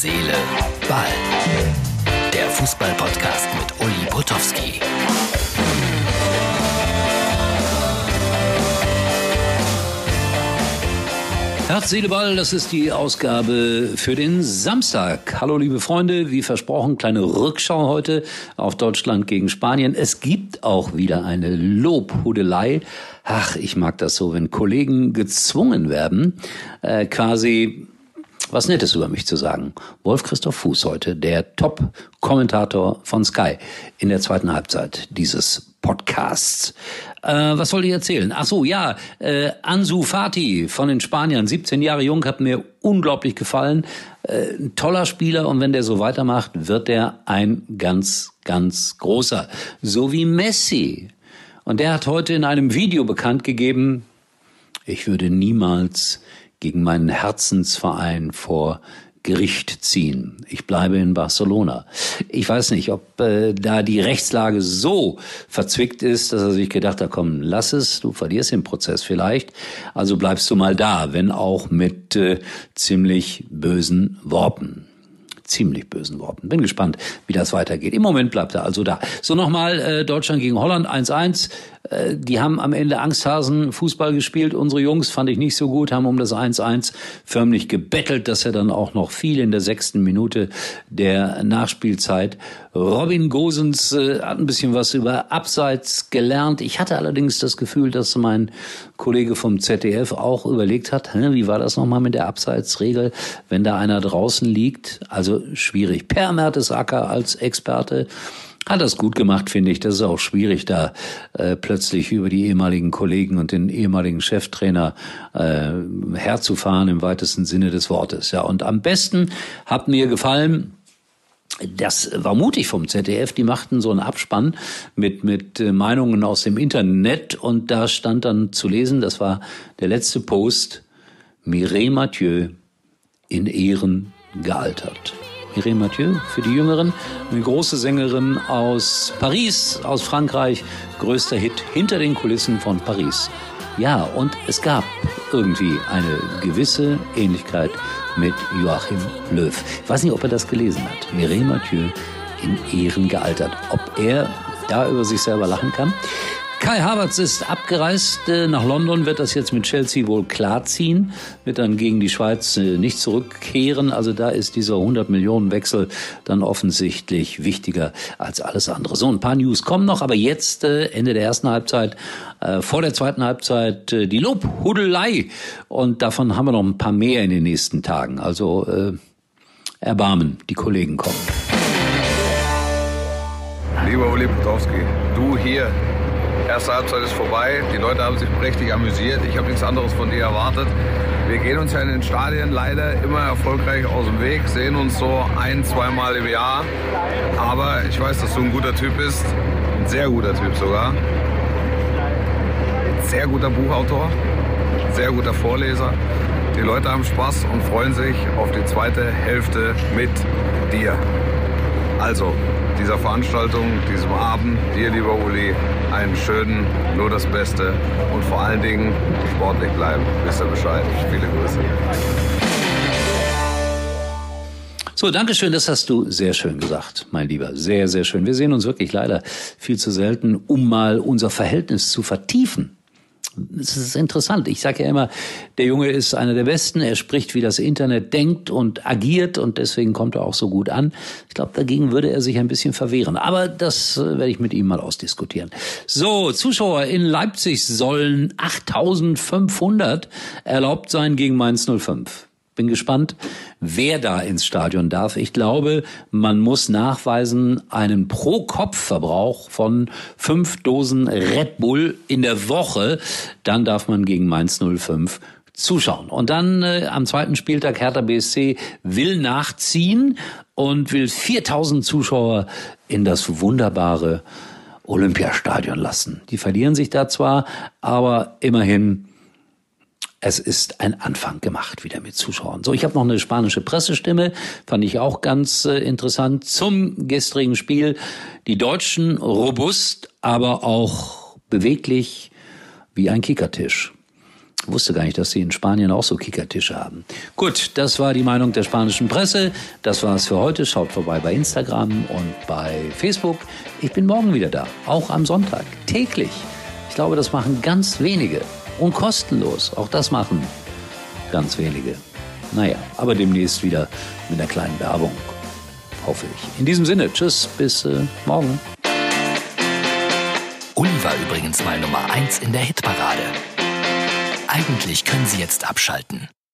Seele, Ball. Der Fußball-Podcast mit Uli Potowski. Herz, Seele, Ball, das ist die Ausgabe für den Samstag. Hallo liebe Freunde, wie versprochen, kleine Rückschau heute auf Deutschland gegen Spanien. Es gibt auch wieder eine Lobhudelei. Ach, ich mag das so, wenn Kollegen gezwungen werden, äh, quasi was Nettes über mich zu sagen. Wolf Christoph Fuß heute, der Top-Kommentator von Sky in der zweiten Halbzeit dieses Podcasts. Äh, was wollte ich erzählen? Ach so, ja, äh, Ansu Fati von den Spaniern, 17 Jahre jung, hat mir unglaublich gefallen. Äh, ein toller Spieler und wenn der so weitermacht, wird er ein ganz, ganz großer. So wie Messi. Und der hat heute in einem Video bekannt gegeben, ich würde niemals gegen meinen Herzensverein vor Gericht ziehen. Ich bleibe in Barcelona. Ich weiß nicht, ob äh, da die Rechtslage so verzwickt ist, dass er sich gedacht hat, komm, lass es, du verlierst den Prozess vielleicht, also bleibst du mal da, wenn auch mit äh, ziemlich bösen Worten ziemlich bösen Worten. Bin gespannt, wie das weitergeht. Im Moment bleibt er also da. So nochmal äh, Deutschland gegen Holland 1-1. Äh, die haben am Ende Angsthasen Fußball gespielt. Unsere Jungs fand ich nicht so gut, haben um das 1-1 förmlich gebettelt, dass er dann auch noch viel in der sechsten Minute der Nachspielzeit. Robin Gosens äh, hat ein bisschen was über Abseits gelernt. Ich hatte allerdings das Gefühl, dass mein Kollege vom ZDF auch überlegt hat, wie war das nochmal mit der Abseitsregel, wenn da einer draußen liegt? Also schwierig. Per Mertesacker als Experte hat das gut gemacht, finde ich. Das ist auch schwierig, da äh, plötzlich über die ehemaligen Kollegen und den ehemaligen Cheftrainer äh, herzufahren im weitesten Sinne des Wortes. Ja, und am besten hat mir gefallen, das war mutig vom ZDF. Die machten so einen Abspann mit, mit äh, Meinungen aus dem Internet und da stand dann zu lesen, das war der letzte Post, Mireille Mathieu in Ehren gealtert. Mireille Mathieu für die Jüngeren, eine große Sängerin aus Paris, aus Frankreich, größter Hit hinter den Kulissen von Paris. Ja, und es gab irgendwie eine gewisse Ähnlichkeit mit Joachim Löw. Ich weiß nicht, ob er das gelesen hat. Mireille Mathieu in Ehren gealtert. Ob er da über sich selber lachen kann? Kai Havertz ist abgereist äh, nach London, wird das jetzt mit Chelsea wohl klarziehen, wird dann gegen die Schweiz äh, nicht zurückkehren. Also da ist dieser 100 Millionen Wechsel dann offensichtlich wichtiger als alles andere. So, ein paar News kommen noch, aber jetzt äh, Ende der ersten Halbzeit, vor der zweiten Halbzeit die Lobhudelei und davon haben wir noch ein paar mehr in den nächsten Tagen. Also äh, Erbarmen, die Kollegen kommen. Lieber Uli Potowski, du hier Erste Halbzeit ist vorbei. Die Leute haben sich prächtig amüsiert. Ich habe nichts anderes von dir erwartet. Wir gehen uns ja in den Stadien leider immer erfolgreich aus dem Weg, sehen uns so ein, zweimal im Jahr. Aber ich weiß, dass du ein guter Typ bist. Ein sehr guter Typ sogar. Sehr guter Buchautor. Sehr guter Vorleser. Die Leute haben Spaß und freuen sich auf die zweite Hälfte mit dir. Also, dieser Veranstaltung, diesem Abend, dir, lieber Uli, einen schönen, nur das Beste und vor allen Dingen sportlich bleiben. Wisst ihr Bescheid. Viele Grüße. So, danke schön, das hast du sehr schön gesagt, mein Lieber. Sehr, sehr schön. Wir sehen uns wirklich leider viel zu selten, um mal unser Verhältnis zu vertiefen es ist interessant. Ich sage ja immer, der Junge ist einer der Besten. Er spricht, wie das Internet denkt und agiert und deswegen kommt er auch so gut an. Ich glaube, dagegen würde er sich ein bisschen verwehren. Aber das äh, werde ich mit ihm mal ausdiskutieren. So, Zuschauer in Leipzig sollen 8500 erlaubt sein gegen Mainz 05 bin gespannt, wer da ins Stadion darf. Ich glaube, man muss nachweisen einen Pro-Kopf-Verbrauch von fünf Dosen Red Bull in der Woche. Dann darf man gegen Mainz 05 zuschauen. Und dann äh, am zweiten Spieltag Hertha BSC will nachziehen und will 4000 Zuschauer in das wunderbare Olympiastadion lassen. Die verlieren sich da zwar, aber immerhin es ist ein Anfang gemacht wieder mit Zuschauern. So, ich habe noch eine spanische Pressestimme, fand ich auch ganz äh, interessant zum gestrigen Spiel. Die Deutschen robust, aber auch beweglich wie ein Kickertisch. wusste gar nicht, dass sie in Spanien auch so Kickertische haben. Gut, das war die Meinung der spanischen Presse. Das war's für heute. Schaut vorbei bei Instagram und bei Facebook. Ich bin morgen wieder da, auch am Sonntag, täglich. Ich glaube, das machen ganz wenige und kostenlos. Auch das machen ganz wenige. Naja, aber demnächst wieder mit einer kleinen Werbung. Hoffe ich. In diesem Sinne, tschüss, bis äh, morgen. Uli war übrigens mal Nummer 1 in der Hitparade. Eigentlich können Sie jetzt abschalten.